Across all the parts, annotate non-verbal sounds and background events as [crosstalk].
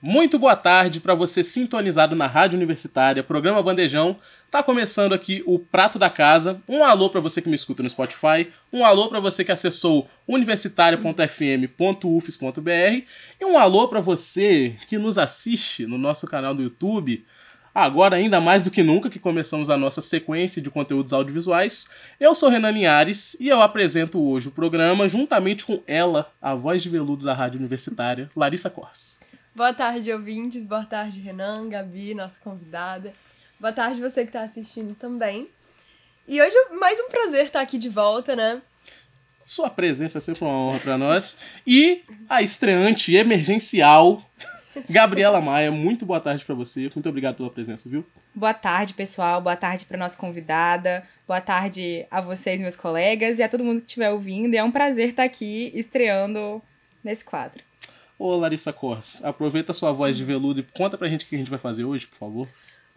Muito boa tarde para você sintonizado na Rádio Universitária, programa Bandejão. Tá começando aqui o Prato da Casa. Um alô para você que me escuta no Spotify, um alô para você que acessou universitaria.fm.ufes.br e um alô para você que nos assiste no nosso canal do YouTube. Agora, ainda mais do que nunca, que começamos a nossa sequência de conteúdos audiovisuais. Eu sou Renan Linhares e eu apresento hoje o programa juntamente com ela, a voz de veludo da Rádio Universitária, Larissa Cors. Boa tarde, ouvintes. Boa tarde, Renan, Gabi, nossa convidada. Boa tarde, você que está assistindo também. E hoje, mais um prazer estar aqui de volta, né? Sua presença é sempre uma honra para nós. E a estreante emergencial, [laughs] Gabriela Maia. Muito boa tarde para você. Muito obrigado pela presença, viu? Boa tarde, pessoal. Boa tarde para nossa convidada. Boa tarde a vocês, meus colegas, e a todo mundo que estiver ouvindo. E é um prazer estar aqui estreando nesse quadro. Ô, Larissa Cors, aproveita sua voz de veludo e conta pra gente o que a gente vai fazer hoje, por favor.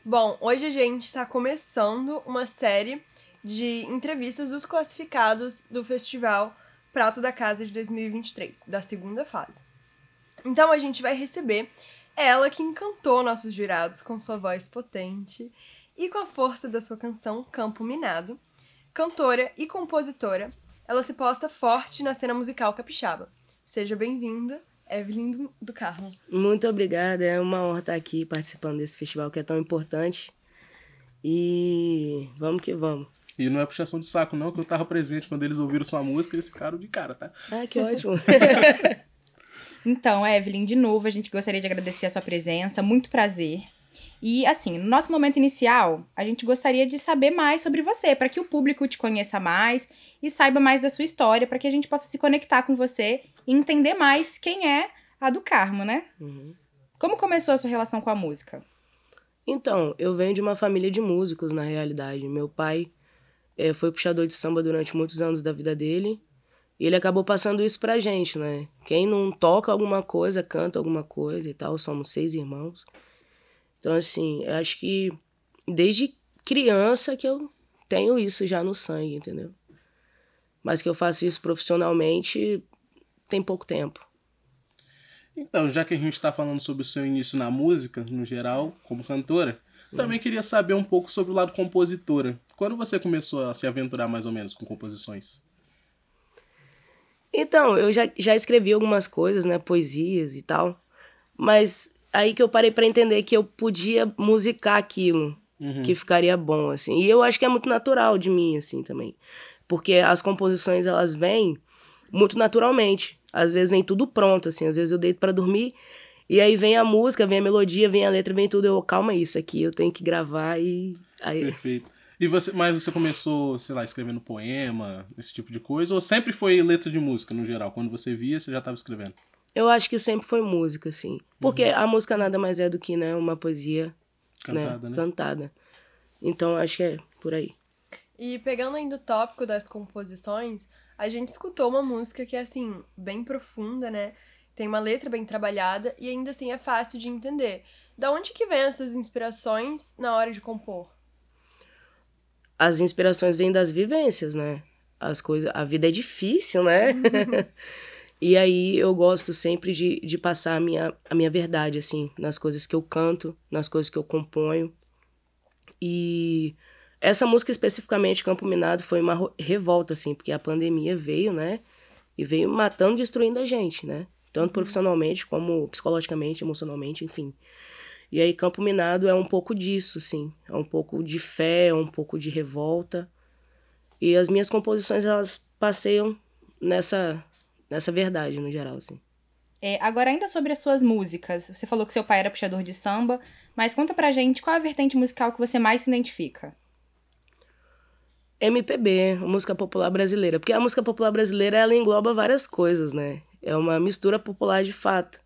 Bom, hoje a gente está começando uma série de entrevistas dos classificados do Festival Prato da Casa de 2023, da segunda fase. Então a gente vai receber ela que encantou nossos jurados com sua voz potente e com a força da sua canção Campo Minado. Cantora e compositora, ela se posta forte na cena musical capixaba. Seja bem-vinda, Evelyn do- do Carmo. Muito obrigada, é uma honra estar aqui participando desse festival que é tão importante. E vamos que vamos. E não é puxação de saco, não, que eu tava presente quando eles ouviram sua música, eles ficaram de cara, tá? Ah, que ótimo. [laughs] Então, Evelyn, de novo, a gente gostaria de agradecer a sua presença. Muito prazer. E, assim, no nosso momento inicial, a gente gostaria de saber mais sobre você, para que o público te conheça mais e saiba mais da sua história, para que a gente possa se conectar com você e entender mais quem é a do Carmo, né? Uhum. Como começou a sua relação com a música? Então, eu venho de uma família de músicos, na realidade. Meu pai eh, foi puxador de samba durante muitos anos da vida dele. E ele acabou passando isso pra gente, né? Quem não toca alguma coisa, canta alguma coisa e tal. Somos seis irmãos. Então, assim, eu acho que desde criança que eu tenho isso já no sangue, entendeu? Mas que eu faço isso profissionalmente tem pouco tempo. Então, já que a gente tá falando sobre o seu início na música, no geral, como cantora, também queria saber um pouco sobre o lado compositora. Quando você começou a se aventurar mais ou menos com composições? Então, eu já, já escrevi algumas coisas, né? Poesias e tal. Mas aí que eu parei pra entender que eu podia musicar aquilo, que ficaria bom, assim. E eu acho que é muito natural de mim, assim, também. Porque as composições, elas vêm muito naturalmente. Às vezes vem tudo pronto, assim. Às vezes eu deito pra dormir e aí vem a música, vem a melodia, vem a letra, vem tudo. Eu, calma isso aqui, eu tenho que gravar e... Aí, Perfeito. E você, mas você começou, sei lá, escrevendo poema, esse tipo de coisa, ou sempre foi letra de música no geral? Quando você via, você já estava escrevendo? Eu acho que sempre foi música, assim. Porque a música nada mais é do que, né, uma poesia Cantada, né? Cantada. Então, acho que é por aí. E pegando ainda o tópico das composições, a gente escutou uma música que é, assim, bem profunda, né? Tem uma letra bem trabalhada e ainda assim é fácil de entender. Da onde que vem essas inspirações na hora de compor? As inspirações vêm das vivências, né? As coisas... A vida é difícil, né? [laughs] e aí, eu gosto sempre de, de passar a minha, a minha verdade, assim, nas coisas que eu canto, nas coisas que eu componho. E essa música especificamente, Campo Minado, foi uma revolta, assim, porque a pandemia veio, né? E veio matando, destruindo a gente, né? Tanto profissionalmente como psicologicamente, emocionalmente, enfim. E aí, Campo Minado é um pouco disso, assim. É um pouco de fé, é um pouco de revolta. E as minhas composições, elas passeiam nessa, nessa verdade, no geral, assim. É, agora, ainda sobre as suas músicas. Você falou que seu pai era puxador de samba, mas conta pra gente qual é a vertente musical que você mais se identifica. MPB, música popular brasileira. Porque a música popular brasileira, ela engloba várias coisas, né? É uma mistura popular de fato.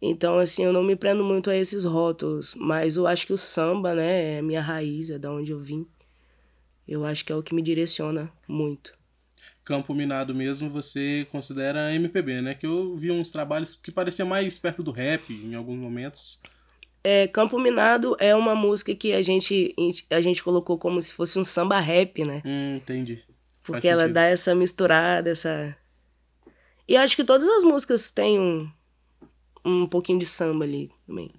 Então, assim, eu não me prendo muito a esses rótulos, mas eu acho que o samba, né, é minha raiz, é da onde eu vim. Eu acho que é o que me direciona muito. Campo minado mesmo, você considera MPB, né? Que eu vi uns trabalhos que pareciam mais perto do rap em alguns momentos. É, Campo Minado é uma música que a gente, a gente colocou como se fosse um samba rap, né? Hum, entendi. Porque ela dá essa misturada, essa. E acho que todas as músicas têm um, um pouquinho de samba ali também.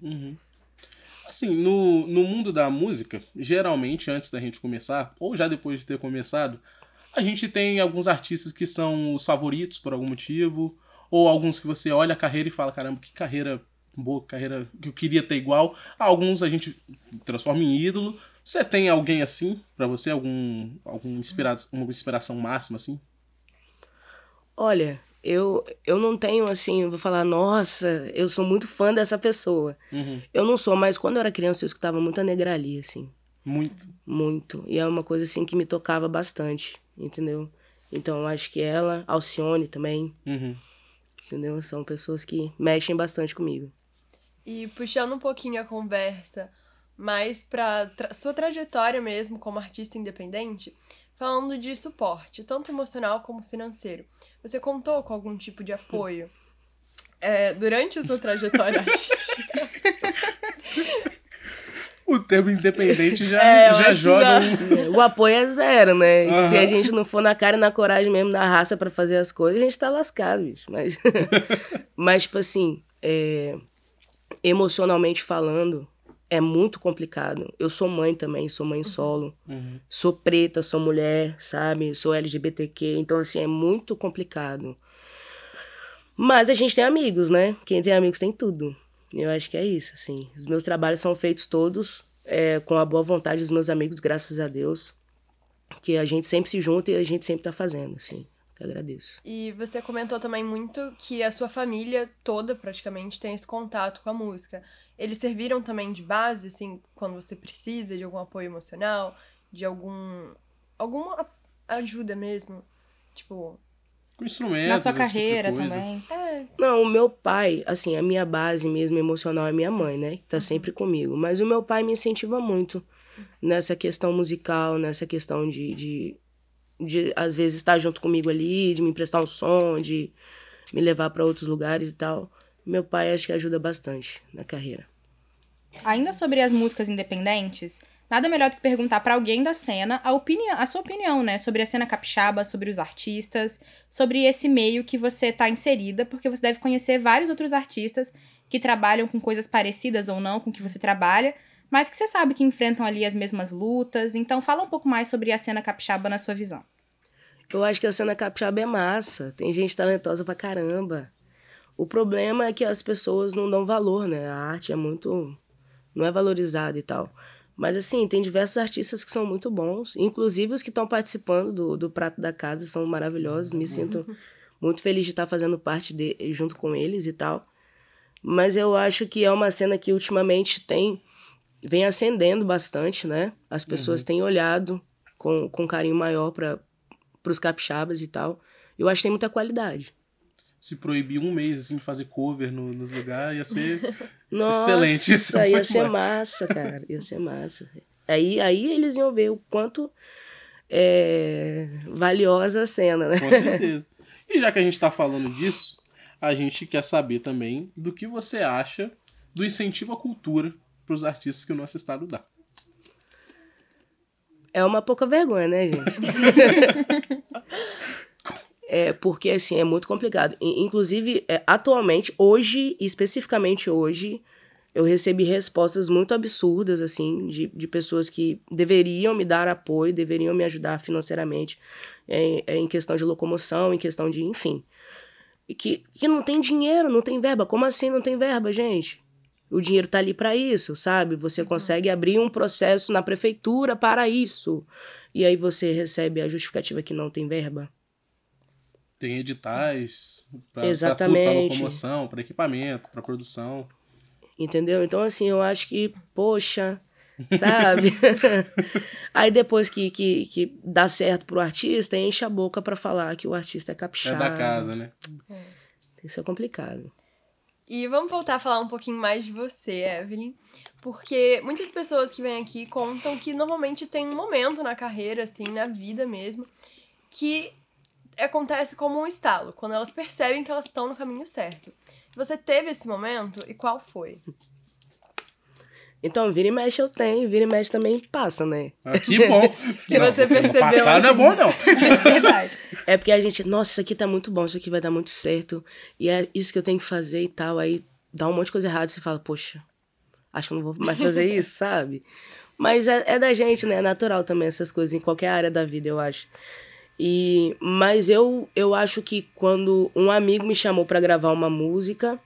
Assim, no, no mundo da música, geralmente antes da gente começar, ou já depois de ter começado, a gente tem alguns artistas que são os favoritos por algum motivo, ou alguns que você olha a carreira e fala, caramba, que carreira boa, carreira que eu queria ter igual. Alguns a gente transforma em ídolo. Você tem alguém assim pra você? Algum, algum inspira uma inspiração máxima assim? Olha, eu, eu não tenho assim, vou falar, nossa, eu sou muito fã dessa pessoa. Uhum. Eu não sou, mas quando eu era criança eu escutava muita negrali, assim. Muito. Muito. E é uma coisa assim que me tocava bastante, entendeu? Então acho que ela, Alcione também, Uhum. entendeu? São pessoas que mexem bastante comigo. E puxando um pouquinho a conversa mais pra tra sua trajetória mesmo como artista independente, falando de suporte, tanto emocional como financeiro. Você contou com algum tipo de apoio é, durante a sua trajetória [laughs] artística? O termo independente já, É, já joga já. um. O apoio é zero, né? Aham. Se a gente não for na cara e na coragem mesmo, na raça pra fazer as coisas, a gente tá lascado, bicho. Mas, [laughs] mas tipo assim, é, emocionalmente falando, é muito complicado. Eu sou mãe também, sou mãe solo. Uhum. Sou preta, sou mulher, sabe? Sou LGBTQ. Então, assim, é muito complicado. Mas a gente tem amigos, né? Quem tem amigos tem tudo. Eu acho que é isso, assim. Os meus trabalhos são feitos todos é, com a boa vontade dos meus amigos, graças a Deus. Que a gente sempre se junta e a gente sempre tá fazendo, assim. Eu agradeço. E você comentou também muito que a sua família toda praticamente tem esse contato com a música. Eles serviram também de base, assim, quando você precisa de algum apoio emocional, de algum. alguma ajuda mesmo? Tipo. Com instrumentos. Na sua tipo carreira coisa. também. É, Não, o meu pai, assim, a minha base mesmo emocional é minha mãe, né? Que tá sempre comigo. Mas o meu pai me incentiva muito nessa questão musical, nessa questão de, de, de às vezes, estar junto comigo ali, de me emprestar um som, de me levar para outros lugares e tal. Meu pai acho que ajuda bastante na carreira. Ainda sobre as músicas independentes, nada melhor do que perguntar pra alguém da cena a, opinião, a sua opinião, né? Sobre a cena capixaba, sobre os artistas, sobre esse meio que você tá inserida, porque você deve conhecer vários outros artistas que trabalham com coisas parecidas ou não com que você trabalha, mas que você sabe que enfrentam ali as mesmas lutas. Então fala um pouco mais sobre a cena capixaba na sua visão. Eu acho que a cena capixaba é massa. Tem gente talentosa pra caramba. O problema é que as pessoas não dão valor, né? A arte é muito. não é valorizada e tal. Mas, assim, tem diversos artistas que são muito bons. Inclusive os que estão participando do, do Prato da Casa são maravilhosos. Me sinto muito feliz de estar fazendo parte de, junto com eles e tal. Mas eu acho que é uma cena que ultimamente tem. vem ascendendo bastante, né? As pessoas têm olhado com, com carinho maior para os capixabas e tal. Eu acho que tem muita qualidade. Se proibir um mês assim, de fazer cover no, nos lugares, ia ser. [laughs] Nossa, Excelente, isso é ia ser bom. massa, cara. Ia ser massa. Aí, aí eles iam ver o quanto é valiosa a cena, né? Com certeza. E já que a gente tá falando disso, a gente quer saber também do que você acha do incentivo à cultura para os artistas que o nosso estado dá. É uma pouca vergonha, né, gente? [laughs] é porque, assim, é muito complicado. Inclusive, é, atualmente, hoje, especificamente hoje, eu recebi respostas muito absurdas, assim, de, de pessoas que deveriam me dar apoio, deveriam me ajudar financeiramente em, em questão de locomoção, em questão de, enfim. E que, que não tem dinheiro, não tem verba. Como assim não tem verba, gente? O dinheiro tá ali para isso, sabe? Você consegue abrir um processo na prefeitura para isso. E aí você recebe a justificativa que não tem verba. Tem editais para locomoção, para equipamento, para produção. Entendeu? Então, assim, eu acho que, poxa, sabe? [laughs] [laughs] aí depois que, que, que dá certo pro artista, enche a boca para falar que o artista é É capixaba. da casa, né? Isso é complicado. E vamos voltar a falar um pouquinho mais de você, Evelyn. Porque muitas pessoas que vêm aqui contam que normalmente tem um momento na carreira, assim, na vida mesmo, que acontece como um estalo, quando elas percebem que elas estão no caminho certo. Você teve esse momento e qual foi? Então, vira e mexe eu tenho, vira e mexe também passa, né? Ah, que bom. Que [laughs] você percebeu, Passar não é assim. bom, não. [laughs] Verdade. É porque a gente, nossa, isso aqui tá muito bom, isso aqui vai dar muito certo. E é isso que eu tenho que fazer e tal. Aí dá um monte de coisa errada e você fala, poxa, acho que eu não vou mais fazer [laughs] isso, sabe? Mas é, é da gente, né? É natural também essas coisas em qualquer área da vida, eu acho. E, mas eu, eu acho que quando um amigo me chamou pra gravar uma música,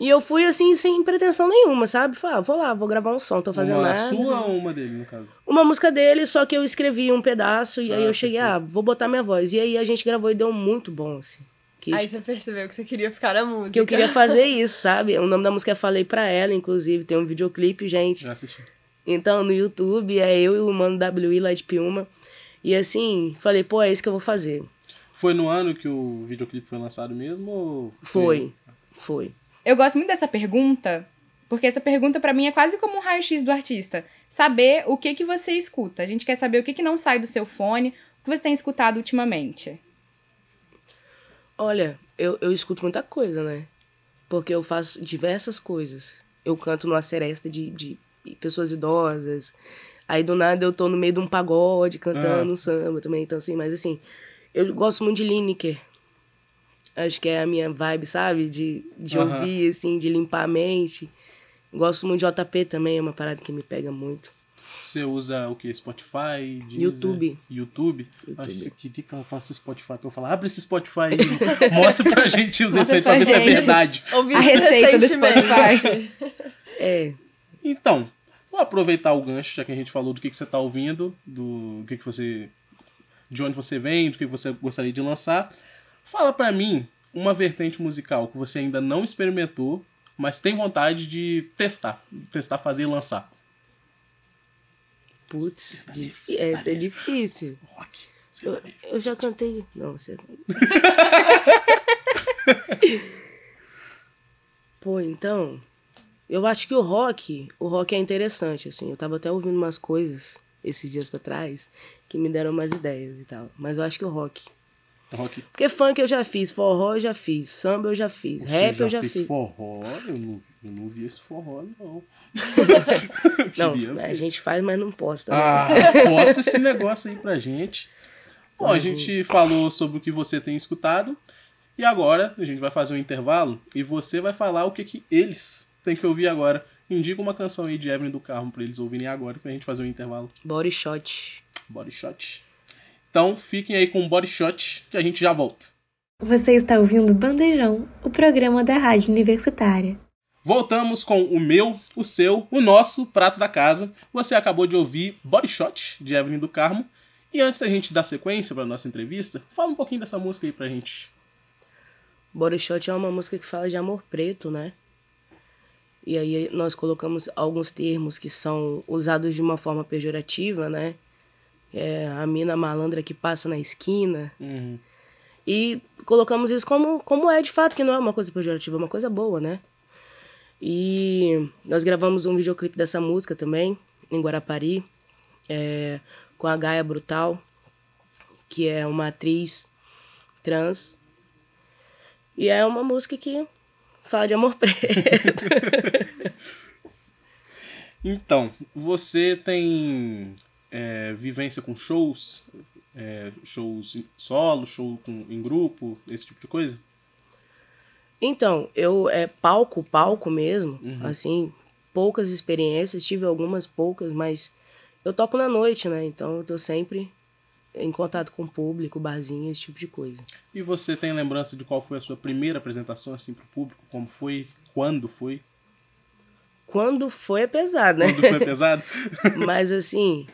e eu fui assim, sem pretensão nenhuma, sabe? Falei, ah, vou lá, vou gravar um som, tô fazendo Uma nada. sua ou uma dele, no caso? Uma música dele, só que eu escrevi um pedaço e aí Ah, eu cheguei, ah, vou botar minha voz. E aí a gente gravou e deu muito bom, assim. Que, Aí você percebeu que você queria ficar na música. que eu queria fazer isso, sabe? O nome da música é Falei Pra Ela, inclusive, tem um videoclipe, gente. Já assisti. Então, no YouTube, é eu e o Mano WI lá de Piuma. E assim, falei, pô, é isso que eu vou fazer. Foi no ano que o videoclipe foi lançado mesmo? Ou Foi, foi. Eu gosto muito dessa pergunta, porque essa pergunta pra mim é quase como um raio-x do artista. Saber o que que você escuta. A gente quer saber o que que não sai do seu fone, o que você tem escutado ultimamente. Olha, eu, eu escuto muita coisa, né? Porque eu faço diversas coisas. Eu canto numa seresta de, de pessoas idosas. Aí do nada eu tô no meio de um pagode cantando Ah. um samba também. Então, assim, mas assim, eu gosto muito de Lineker. Acho que é a minha vibe, sabe? De, de ouvir, assim, de limpar a mente. Gosto muito de JP também, é uma parada que me pega muito. Você usa o que? Spotify? Deezer? YouTube. YouTube? YouTube. Eu queria que ela faça Spotify pra eu falar, abre esse Spotify aí, [laughs] mostra pra gente Mostra aí pra pra ver se é verdade. Ouvi A receita do. Spotify. [laughs] É, Então, vou aproveitar o gancho, já que a gente falou do que, que você tá ouvindo, do que, que você. de onde você vem, do que você gostaria de lançar. Fala pra mim uma vertente musical que você ainda não experimentou, mas tem vontade de testar. Testar, fazer e lançar. putz, difí- é, isso é difícil. Rock. Eu, sertanejo. eu já cantei. Não, você. [laughs] Pô, então. Eu acho que o rock, o rock é interessante, assim. Eu tava até ouvindo umas coisas esses dias pra trás que me deram umas ideias e tal. Mas eu acho que o rock. Rock. Porque funk eu já fiz, forró eu já fiz, samba eu já fiz, Você rap já eu já fez fiz. forró? Eu não, eu não vi esse forró, não. [laughs] Não, a gente faz, mas não posta. né? Ah, posta esse negócio aí pra gente. Bom, a gente falou sobre o que você tem escutado. E agora a gente vai fazer um intervalo e você vai falar o que, que eles têm que ouvir agora. Indica uma canção aí de Evelyn do Carmo pra eles ouvirem agora pra gente fazer um intervalo. Body shot. Body Shot. Então fiquem aí com o Body Shot que a gente já volta. Você está ouvindo Bandejão, o programa da Rádio Universitária. Voltamos com o meu, o seu, o nosso prato da casa. Você acabou de ouvir Body Shot, de Evelyn do Carmo. E antes da gente dar sequência para nossa entrevista, fala um pouquinho dessa música aí pra gente. Body Shot é uma música que fala de amor preto, né? E aí nós colocamos alguns termos que são usados de uma forma pejorativa, né? É a mina malandra que passa na esquina. Uhum. E colocamos isso como, como é de fato, que não é uma coisa pejorativa, é uma coisa boa, né? E nós gravamos um videoclipe dessa música também, em Guarapari, é, com a Gaia Brutal, que é uma atriz trans. E é uma música que fala de amor preto. [laughs] Então, você tem é, vivência com shows? É, shows em solo, show com, em grupo, esse tipo de coisa? Então, eu é palco, palco mesmo, assim, poucas experiências, tive algumas poucas, mas eu toco na noite, né? Então eu tô sempre em contato com o público, barzinho, esse tipo de coisa. E você tem lembrança de qual foi a sua primeira apresentação assim pro público? Como foi? Quando foi? Quando foi é pesado, né? Quando foi [laughs] pesado? Mas assim,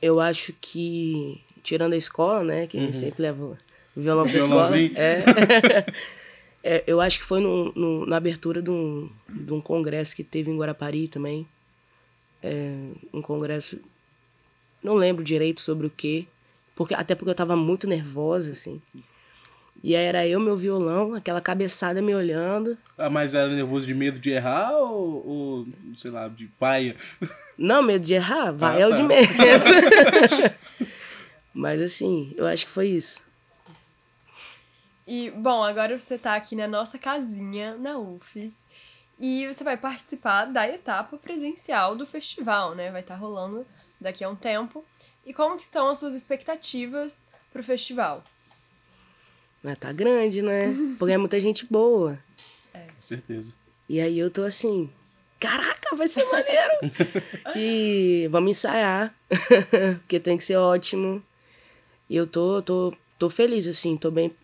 eu acho que, tirando a escola, né? Que gente sempre leva o violão pra escola. É. [laughs] É, eu acho que foi no, no- na abertura de um, de um congresso que teve em Guarapari também. É, um congresso. Não lembro direito sobre o quê. Porque, até porque eu tava muito nervosa, assim. E aí era eu, meu violão, aquela cabeçada me olhando. Ah, mas era nervoso de medo de errar ou, ou, sei lá, de vaia? Não, medo de errar, vai Ah, é o de tá. medo. [laughs] Mas assim, eu acho que foi isso. E, bom, agora você tá aqui na nossa casinha, na UFES, e você vai participar da etapa presencial do festival, né? Vai estar rolando daqui a um tempo. E como que estão as suas expectativas pro festival? Mas tá grande, né? Porque é muita gente boa. Com certeza. E aí eu tô assim, caraca, vai ser maneiro! [laughs] e vamos ensaiar, [laughs] porque tem que ser ótimo. E eu tô, tô, tô feliz, assim, tô bem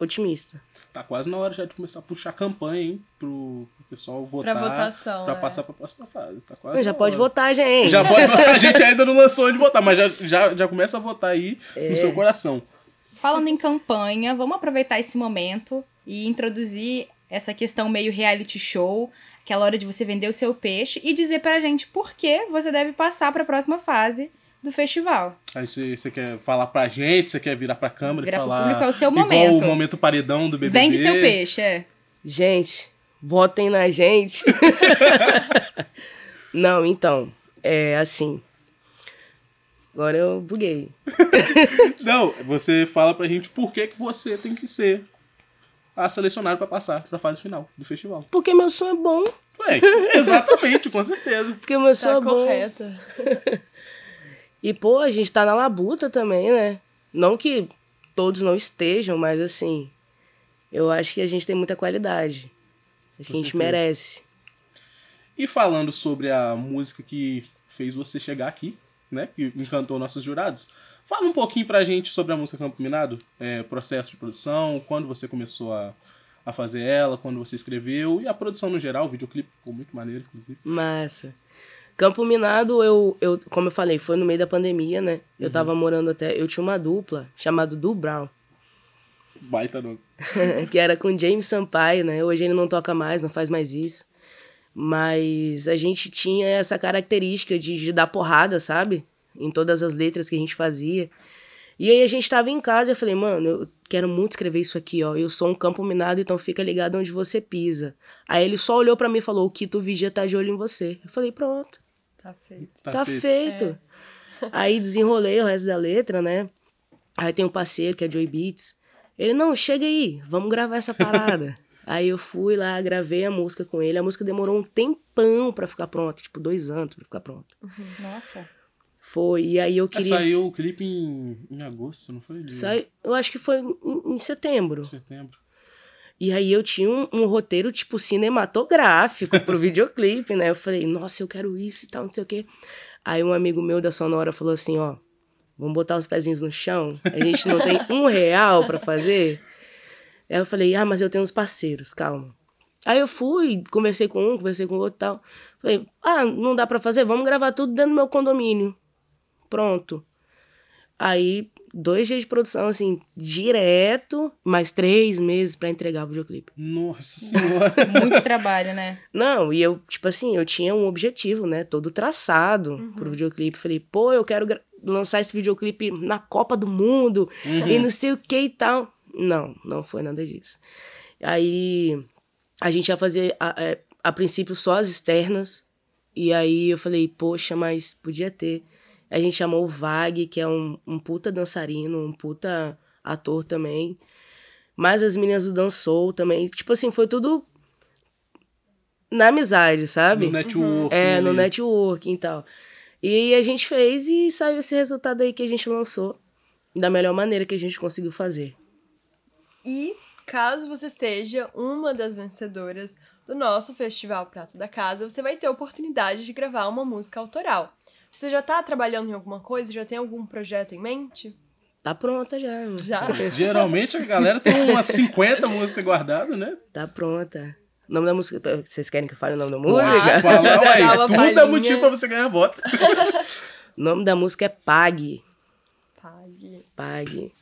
otimista. Tá quase na hora já de começar a puxar campanha, hein? Pro, pro pessoal votar. Pra votação, Pra é. passar pra próxima fase. Tá quase Já pode hora. votar, gente! Já pode votar. A gente [laughs] ainda não lançou onde votar, mas já, já, já começa a votar aí É. no seu coração. Falando em campanha, vamos aproveitar esse momento e introduzir essa questão meio reality show, aquela hora de você vender o seu peixe e dizer pra gente por que você deve passar pra próxima fase do festival. Aí você, quer falar pra gente, você quer virar pra câmera Virar e pro falar. público é o seu Igual momento. o momento paredão do BBB. Vende seu peixe, é. Gente, votem na gente. [laughs] Não, então, é assim. Agora eu buguei. [laughs] Não, você fala pra gente por que, que você tem que ser a selecionada pra passar pra fase final do festival. Porque meu som é bom. Ué, exatamente, com certeza. Porque meu som Tá é bom. [laughs] E, pô, a gente tá na labuta também, né? Não que todos não estejam, mas assim, eu acho que a gente tem muita qualidade. Acho Com a gente certeza. merece. E falando sobre a música que fez você chegar aqui, né? Que encantou nossos jurados. Fala um pouquinho pra gente sobre a música Campo Minado, é, processo de produção, quando você começou a, a fazer ela, quando você escreveu, e a produção no geral, o videoclipe ficou muito maneiro, inclusive. Massa. Campo Minado, eu, eu, como eu falei, foi no meio da pandemia, né? Eu tava morando até. Eu tinha uma dupla chamada Du Brown, Baita nome. [laughs] que era com James Sampaio, né? Hoje ele não toca mais, não faz mais isso. Mas a gente tinha essa característica de, de dar porrada, sabe? Em todas as letras que a gente fazia. E aí a gente tava em casa e eu falei, mano, eu quero muito escrever isso aqui, ó. Eu sou um campo minado, então fica ligado onde você pisa. Aí ele só olhou pra mim e falou, o Quito Vigia tá de olho em você. Eu falei, pronto. Tá feito. Tá, feito. Aí desenrolei o resto da letra, né? Aí tem um parceiro que é Joy Beats. Ele, não, chega aí, vamos gravar essa parada. [laughs] aí eu fui lá, gravei a música com ele. A música demorou um tempão pra ficar pronta, tipo dois anos pra ficar pronta. Nossa. Foi, e aí eu É, queria. saiu o clipe em, em agosto, não foi? De eu acho que foi em, em setembro. setembro. E aí eu tinha um, um roteiro, tipo, cinematográfico pro [laughs] videoclipe, né? Eu falei, nossa, eu quero isso e tal, não sei o quê. Aí um amigo meu da Sonora falou assim, ó, vamos botar os pezinhos no chão? A gente não tem um real pra fazer? Aí eu falei, ah, mas eu tenho uns parceiros, calma. Aí eu fui, conversei com um, conversei com o outro e tal. Falei, ah, não dá pra fazer? Vamos gravar tudo dentro do meu condomínio. Pronto. Aí, dois dias de produção, assim, direto, mais três meses pra entregar o videoclipe. Nossa [laughs] senhora. Muito trabalho, né? Não, e eu, tipo assim, eu tinha um objetivo, né? Todo traçado pro videoclipe. Falei, pô, eu quero lançar esse videoclipe na Copa do Mundo e não sei o que e tal. Não, não foi nada disso. Aí a gente ia fazer, a, é, a princípio, só as externas. E aí eu falei, poxa, mas podia ter. A gente chamou o Vag, que é um, um puta dançarino, um puta ator também. Mas as meninas do Dançou também. Tipo assim, foi tudo na amizade, sabe? No network. É, no ali. networking e tal. E a gente fez e saiu esse resultado aí que a gente lançou da melhor maneira que a gente conseguiu fazer. E caso você seja uma das vencedoras do nosso Festival Prato da Casa, você vai ter a oportunidade de gravar uma música autoral. Você já tá trabalhando em alguma coisa? Já tem algum projeto em mente? Tá pronta já. Já? Geralmente a galera tem umas 50 músicas guardadas, né? Tá pronta. O nome da música. Vocês querem que eu fale o nome da Ah, música? Fala, quiser ué, tudo é motivo pra você ganhar voto. [laughs] O nome da música é Pague. Pague. Pague.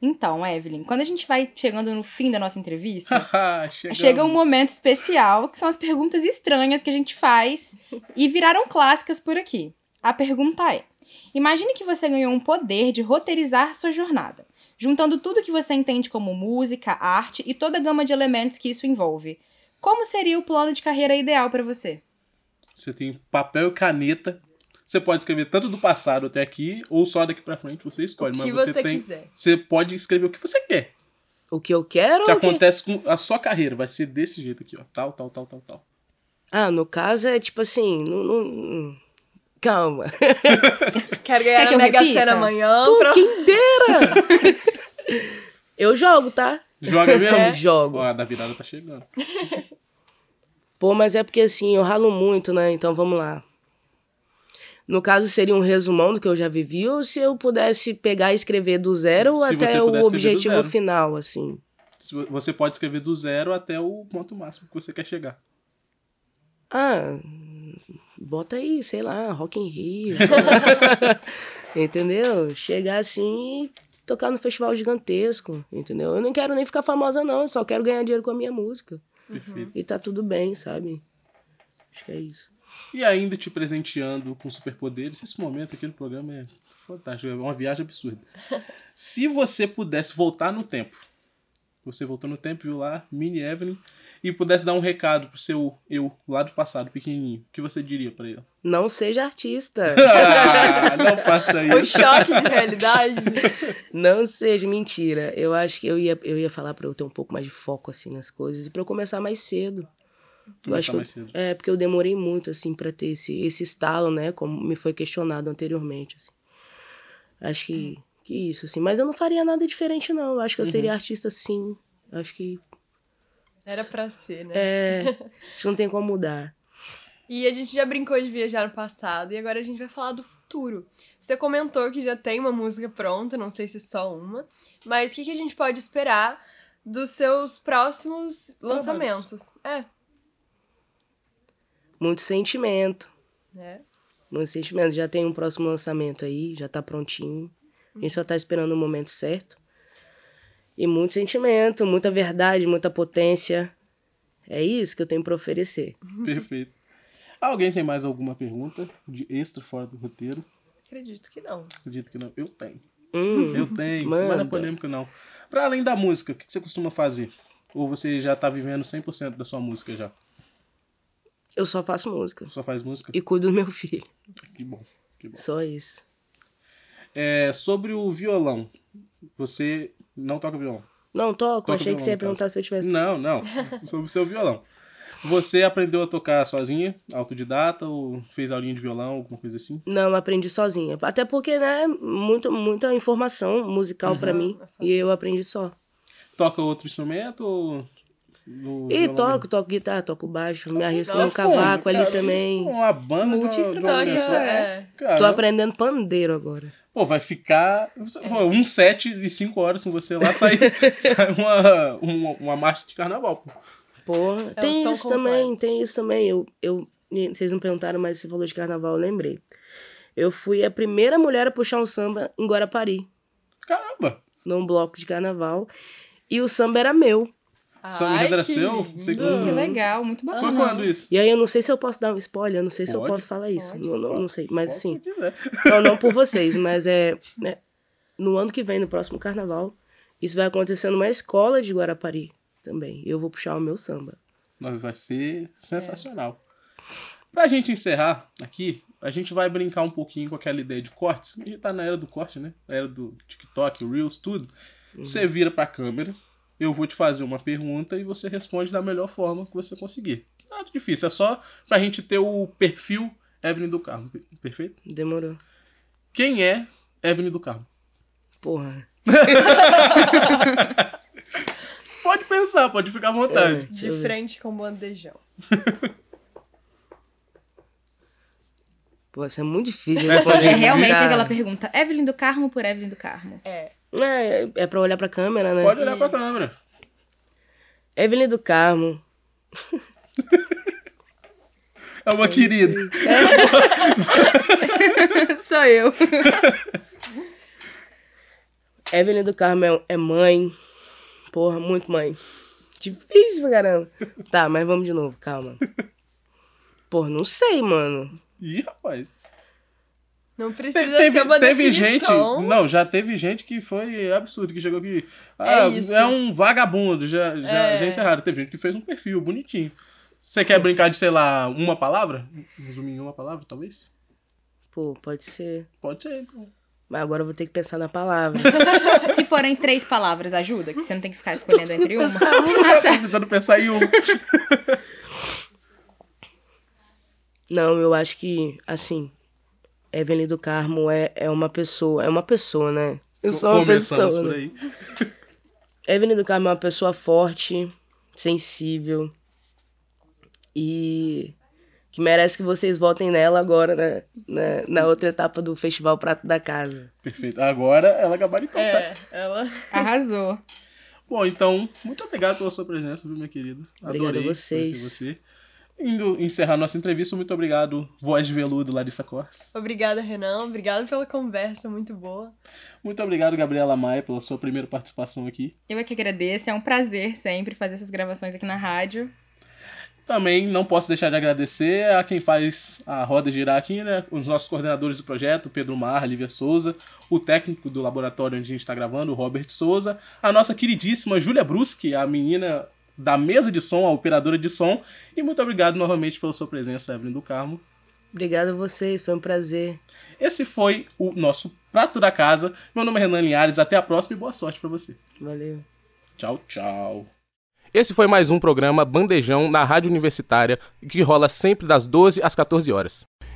Então, Evelyn, quando a gente vai chegando no fim da nossa entrevista, [laughs] chega um momento especial, que são as perguntas estranhas que a gente faz e viraram clássicas por aqui. A pergunta é: imagine que você ganhou um poder de roteirizar sua jornada, juntando tudo que você entende como música, arte e toda a gama de elementos que isso envolve. Como seria o plano de carreira ideal para você? Você tem papel e caneta, Você pode escrever tanto do passado até aqui, ou só daqui pra frente, você escolhe. O que mas você, você tem. quiser. Você pode escrever o que você quer. O que eu quero que ou o que... acontece com a sua carreira. Vai ser desse jeito aqui, ó. Tal, tal, tal, tal, tal. Ah, no caso é tipo assim... Não, não- Calma. [laughs] Quero ganhar Quer que Mega? Sena amanhã. Pô, pra- quem dera! [laughs] eu jogo, tá? Joga mesmo? É. Jogo. Ó, a da virada tá chegando. [laughs] Pô, mas é porque assim, eu ralo muito, né? Então vamos lá. No caso, seria um resumão do que eu já vivi, ou se eu pudesse pegar e escrever do zero Se até o objetivo final, assim. Você pode escrever do zero até o ponto máximo que você quer chegar. Ah, bota aí, sei lá, Rock in Rio. [laughs] entendeu? Chegar assim e tocar no festival gigantesco, entendeu? Eu não quero nem ficar famosa, não. Só quero ganhar dinheiro com a minha música. Perfeito. E tá tudo bem, sabe? Acho que é isso. E ainda te presenteando com superpoderes. Esse momento aqui no programa é fantástico. É uma viagem absurda. [laughs] Se você pudesse voltar no tempo, você voltou no tempo, viu lá, Mini Evelyn, e pudesse dar um recado pro seu eu lá do passado, pequenininho, o que você diria pra ele? Não seja artista. [laughs] Ah, não faça O isso. choque de realidade. [laughs] Não seja mentira. Eu acho que eu ia, eu ia falar pra eu ter um pouco mais de foco assim nas coisas e pra eu começar mais cedo. Eu acho que eu- é porque eu demorei muito assim pra ter esse esse estalo, né, como me foi questionado anteriormente assim. Acho que que isso assim, mas eu não faria nada diferente não. Eu acho que eu Uhum. seria artista sim. Eu acho que Era pra ser, né? é, [laughs] acho que não tem como mudar. E a gente já brincou de viajar no passado e agora a gente vai falar do futuro. Você comentou que já tem uma música pronta, não sei se só uma, mas o que, que a gente pode esperar dos seus próximos lançamentos? É, Muito sentimento. né? Muito sentimento. Já tem um próximo lançamento aí, já tá prontinho. A gente só tá esperando o momento certo. E muito sentimento, muita verdade, muita potência. É isso que eu tenho pra oferecer. [laughs] Perfeito. Alguém tem mais alguma pergunta de extra fora do roteiro? Acredito que não. Acredito que não. Eu tenho. Hum, Eu tenho. Mas não é manda. polêmica, não. Pra além da música, o que que você costuma fazer? Ou você já tá vivendo 100% da sua música já? Eu só faço música. Só faz música? E cuido do meu filho. Que bom. Que bom. Só isso. É, sobre o violão. Você não toca violão? Não, toco. Toca Achei que você ia perguntar se eu tivesse. Não, não. Sobre o seu violão. Você aprendeu a tocar sozinha, autodidata, ou fez aulinha de violão, alguma coisa assim? Não, aprendi sozinha. Até porque, né, muito, muita informação musical pra mim. E eu aprendi só. Toca outro instrumento ou. No E violão toco, toco guitarra, toco baixo, me arrisco no cavaco ali Cara, também. Uma banda de uma- de uma Multi-instrumento. pessoa. É. Cara, Tô aprendendo pandeiro agora. Pô, vai ficar pô, um set e cinco horas com você lá, sai, [laughs] sai uma, uma, uma marcha de carnaval, pô. Porra, É tem isso completo. também, tem isso também. Eu, eu, vocês não perguntaram, mas você falou de carnaval, eu lembrei. Eu fui a primeira mulher a puxar um samba em Guarapari, Caramba! num bloco de carnaval. E o samba era meu. Ai, era que. Sei que- Que legal, muito Foi bacana. quando isso? E aí eu não sei se eu posso dar um spoiler, eu não sei se eu Pode, posso falar isso. Não, não, não sei, mas Pode assim. se quiser. Não, não por vocês, mas é. né, no ano que vem, no próximo carnaval, isso vai acontecer numa escola de Guarapari também. Eu vou puxar o meu samba. Mas vai ser sensacional. Pra gente encerrar aqui, a gente vai brincar um pouquinho com aquela ideia de cortes. A gente tá na era do corte, né? Na era do TikTok, Reels, tudo. Você vira pra câmera, eu vou te fazer uma pergunta e você responde da melhor forma que você conseguir. Nada difícil, é só pra gente ter o perfil Evelyn do Carmo. Perfeito? Demorou. Quem é Evelyn do Carmo? Porra. [laughs] Pode pensar, pode ficar à vontade. Eu De frente com o bandejão. Pô, isso é muito difícil. de É só responder, É realmente aquela pergunta. Evelyn do Carmo por Evelyn do Carmo. É. É, é pra olhar pra câmera, né? Pode olhar pra câmera. Evelyn do Carmo. É uma querida. [laughs] Sou eu. Evelyn do Carmo é, é mãe. Porra, muito mãe. Difícil pra caramba. Tá, mas vamos de novo, calma. Porra, não sei, mano. Ih, rapaz. Não precisa teve ser uma teve gente. definição. Não, já teve gente que foi absurdo, que chegou aqui. É Ah, isso. é um vagabundo. Já, já, É. já encerraram. Teve gente que fez um perfil bonitinho. Você quer brincar de, sei lá, uma palavra? Resumir em uma palavra, talvez? Pô, pode ser. Pode ser, então. Mas agora eu vou ter que pensar na palavra. [laughs] Se forem três palavras, ajuda? Que você não tem que ficar escolhendo entre uma. [laughs] Tô tentando pensar em um. Não, eu acho que, assim, Evelyn do Carmo é, é uma pessoa. É uma pessoa, né? Eu sou uma Começamos pessoa. por né? aí. [laughs] Evelyn do Carmo é uma pessoa forte, sensível e que merece que vocês votem nela agora, né? Na, na outra etapa do Festival Prato da Casa. Perfeito. Agora ela gabaritou, tá? É, ela. [laughs] Arrasou. Bom, então, muito obrigado pela sua presença, viu, minha querida? Adorei a vocês. conhecer você. Indo encerrar nossa entrevista, muito obrigado, voz de veludo, Larissa Cors. Obrigada, Renan. Obrigada pela conversa, muito boa. Muito obrigado, Gabriela Maia, pela sua primeira participação aqui. Eu é que agradeço. É um prazer sempre fazer essas gravações aqui na rádio. Também não posso deixar de agradecer a quem faz a roda girar aqui, né? Os nossos coordenadores do projeto, Pedro Mar, Lívia Souza, o técnico do laboratório onde a gente está gravando, o Robert Souza, a nossa queridíssima Júlia Bruschi, a menina da mesa de som, a operadora de som. E muito obrigado novamente pela sua presença, Evelyn do Carmo. Obrigada a vocês, foi um prazer. Esse foi o nosso Prato da Casa. Meu nome é Renan Linhares, até a próxima e boa sorte para você. Valeu. Tchau, tchau. Esse foi mais um programa Bandejão na Rádio Universitária, que rola sempre das 12 às 14 horas.